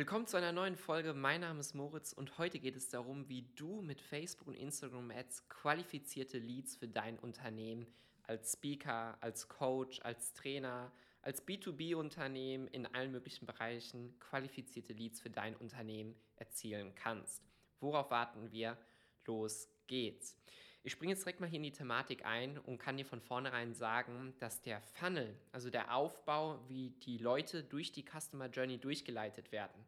Willkommen zu einer neuen Folge. Mein Name ist Moritz und heute geht es darum, wie du mit Facebook und Instagram Ads qualifizierte Leads für dein Unternehmen als Speaker, als Coach, als Trainer, als B2B-Unternehmen in allen möglichen Bereichen qualifizierte Leads für dein Unternehmen erzielen kannst. Worauf warten wir? Los geht's. Ich springe jetzt direkt mal hier in die Thematik ein und kann dir von vornherein sagen, dass der Funnel, also der Aufbau, wie die Leute durch die Customer Journey durchgeleitet werden,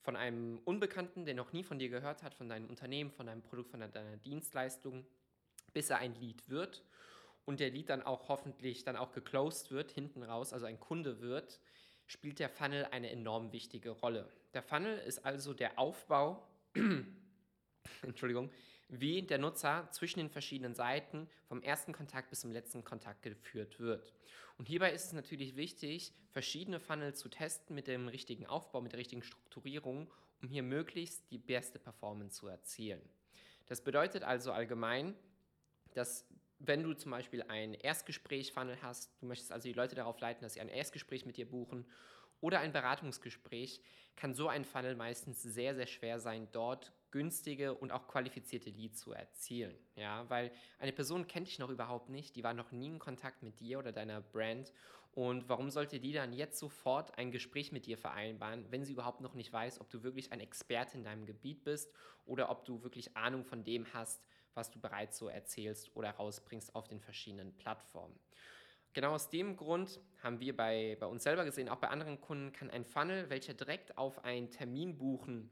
von einem Unbekannten, der noch nie von dir gehört hat, von deinem Unternehmen, von deinem Produkt, von deiner Dienstleistung, bis er ein Lead wird und der Lead dann auch hoffentlich dann auch geclosed wird, hinten raus, also ein Kunde wird, spielt der Funnel eine enorm wichtige Rolle. Der Funnel ist also der Aufbau, Entschuldigung, wie der Nutzer zwischen den verschiedenen Seiten vom ersten Kontakt bis zum letzten Kontakt geführt wird. Und hierbei ist es natürlich wichtig, verschiedene Funnels zu testen mit dem richtigen Aufbau, mit der richtigen Strukturierung, um hier möglichst die beste Performance zu erzielen. Das bedeutet also allgemein, dass wenn du zum Beispiel ein Erstgespräch-Funnel hast, du möchtest also die Leute darauf leiten, dass sie ein Erstgespräch mit dir buchen oder ein Beratungsgespräch, kann so ein Funnel meistens sehr, sehr schwer sein, dort günstige und auch qualifizierte Leads zu erzielen. Ja, weil eine Person kennt dich noch überhaupt nicht, die war noch nie in Kontakt mit dir oder deiner Brand. Und warum sollte die dann jetzt sofort ein Gespräch mit dir vereinbaren, wenn sie überhaupt noch nicht weiß, ob du wirklich ein Experte in deinem Gebiet bist oder ob du wirklich Ahnung von dem hast, was du bereits so erzählst oder rausbringst auf den verschiedenen Plattformen. Genau aus dem Grund haben wir bei, bei uns selber gesehen, auch bei anderen Kunden kann ein Funnel, welcher direkt auf ein Termin buchen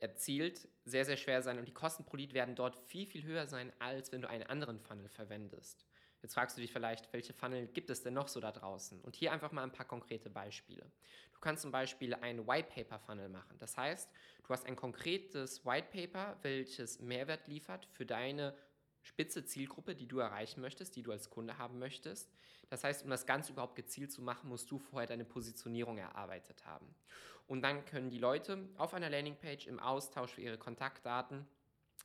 erzielt, sehr, sehr schwer sein und die Kosten pro Lead werden dort viel, viel höher sein, als wenn du einen anderen Funnel verwendest. Jetzt fragst du dich vielleicht, welche Funnel gibt es denn noch so da draußen? Und hier einfach mal ein paar konkrete Beispiele. Du kannst zum Beispiel einen White Paper Funnel machen. Das heißt, du hast ein konkretes White Paper, welches Mehrwert liefert für deine spitze Zielgruppe, die du erreichen möchtest, die du als Kunde haben möchtest. Das heißt, um das Ganze überhaupt gezielt zu machen, musst du vorher deine Positionierung erarbeitet haben. Und dann können die Leute auf einer Landingpage im Austausch für ihre Kontaktdaten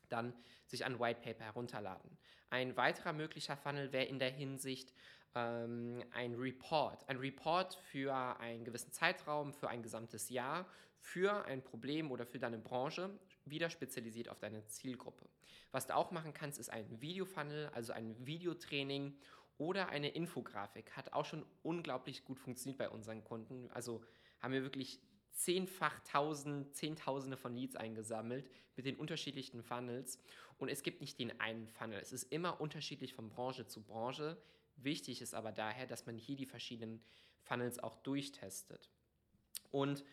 dann sich ein White Paper herunterladen. Ein weiterer möglicher Funnel wäre in der Hinsicht ähm, ein Report. Ein Report für einen gewissen Zeitraum, für ein gesamtes Jahr, für ein Problem oder für deine Branche, wieder spezialisiert auf deine Zielgruppe. Was du auch machen kannst, ist ein Video-Funnel, also ein Videotraining oder eine Infografik. Hat auch schon unglaublich gut funktioniert bei unseren Kunden. Also haben wir wirklich zehnfach tausend, zehntausende von Leads eingesammelt mit den unterschiedlichen Funnels. Und es gibt nicht den einen Funnel. Es ist immer unterschiedlich von Branche zu Branche. Wichtig ist aber daher, dass man hier die verschiedenen Funnels auch durchtestet. Und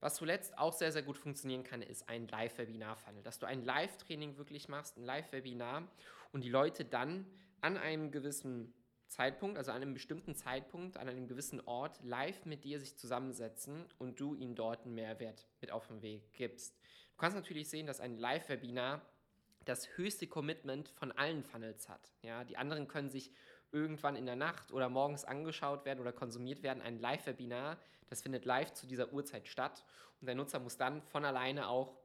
was zuletzt auch sehr, sehr gut funktionieren kann, ist ein Live-Webinar-Funnel, dass du ein Live-Training wirklich machst, ein Live-Webinar und die Leute dann an einem gewissen Zeitpunkt, also an einem bestimmten Zeitpunkt, an einem gewissen Ort live mit dir sich zusammensetzen und du ihnen dort einen Mehrwert mit auf den Weg gibst. Du kannst natürlich sehen, dass ein Live-Webinar das höchste Commitment von allen Funnels hat. Ja, die anderen können sich irgendwann in der Nacht oder morgens angeschaut werden oder konsumiert werden. Ein Live-Webinar, das findet live zu dieser Uhrzeit statt und der Nutzer muss dann von alleine auch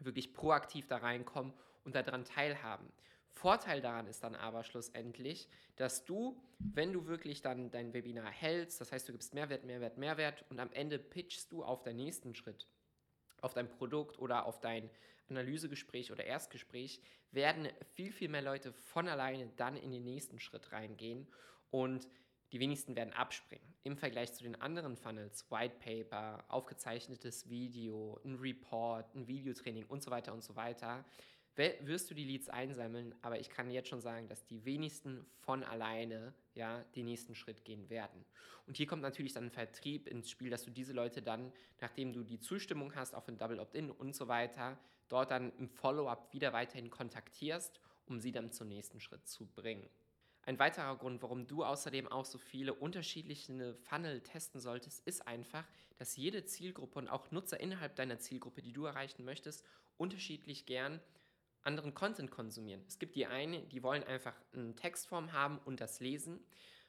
wirklich proaktiv da reinkommen und daran teilhaben. Vorteil daran ist dann aber schlussendlich, dass du, wenn du wirklich dann dein Webinar hältst, das heißt, du gibst Mehrwert, Mehrwert, Mehrwert und am Ende pitchst du auf deinen nächsten Schritt, auf dein Produkt oder auf dein Analysegespräch oder Erstgespräch, werden viel, viel mehr Leute von alleine dann in den nächsten Schritt reingehen und die wenigsten werden abspringen. Im Vergleich zu den anderen Funnels, White Paper, aufgezeichnetes Video, ein Report, ein Videotraining und so weiter und so weiter, wirst du die Leads einsammeln, aber ich kann jetzt schon sagen, dass die wenigsten von alleine ja, den nächsten Schritt gehen werden. Und hier kommt natürlich dann Vertrieb ins Spiel, dass du diese Leute dann, nachdem du die Zustimmung hast, auch für ein Double Opt-in und so weiter, dort dann im Follow-up wieder weiterhin kontaktierst, um sie dann zum nächsten Schritt zu bringen. Ein weiterer Grund, warum du außerdem auch so viele unterschiedliche Funnel testen solltest, ist einfach, dass jede Zielgruppe und auch Nutzer innerhalb deiner Zielgruppe, die du erreichen möchtest, unterschiedlich gern anderen Content konsumieren. Es gibt die einen, die wollen einfach eine Textform haben und das lesen,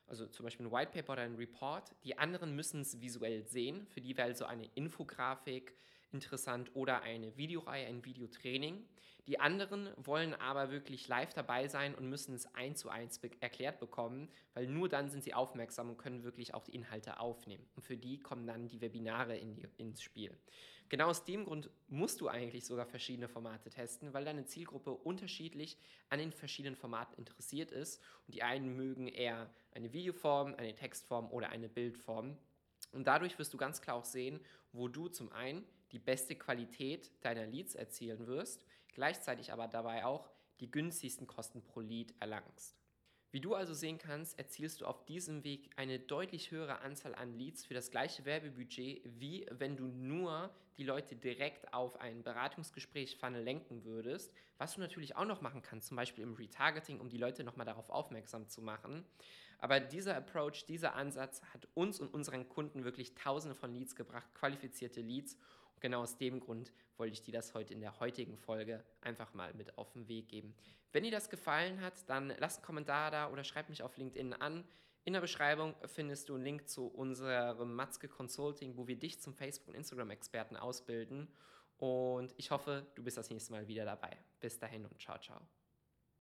also zum Beispiel ein White Paper oder ein Report. Die anderen müssen es visuell sehen, für die wäre also eine Infografik, interessant oder eine Videoreihe, ein Videotraining. Die anderen wollen aber wirklich live dabei sein und müssen es eins zu eins be erklärt bekommen, weil nur dann sind sie aufmerksam und können wirklich auch die Inhalte aufnehmen. Und für die kommen dann die Webinare in die, ins Spiel. Genau aus dem Grund musst du eigentlich sogar verschiedene Formate testen, weil deine Zielgruppe unterschiedlich an den verschiedenen Formaten interessiert ist. Und die einen mögen eher eine Videoform, eine Textform oder eine Bildform. Und dadurch wirst du ganz klar auch sehen, wo du zum einen die beste Qualität deiner Leads erzielen wirst, gleichzeitig aber dabei auch die günstigsten Kosten pro Lead erlangst. Wie du also sehen kannst, erzielst du auf diesem Weg eine deutlich höhere Anzahl an Leads für das gleiche Werbebudget, wie wenn du nur die Leute direkt auf ein Beratungsgespräch-Funnel lenken würdest, was du natürlich auch noch machen kannst, zum Beispiel im Retargeting, um die Leute nochmal darauf aufmerksam zu machen. Aber dieser Approach, dieser Ansatz hat uns und unseren Kunden wirklich tausende von Leads gebracht, qualifizierte Leads. Und genau aus dem Grund wollte ich dir das heute in der heutigen Folge einfach mal mit auf den Weg geben. Wenn dir das gefallen hat, dann lass einen Kommentar da oder schreib mich auf LinkedIn an. In der Beschreibung findest du einen Link zu unserem Matzke Consulting, wo wir dich zum Facebook- und Instagram-Experten ausbilden. Und ich hoffe, du bist das nächste Mal wieder dabei. Bis dahin und ciao, ciao.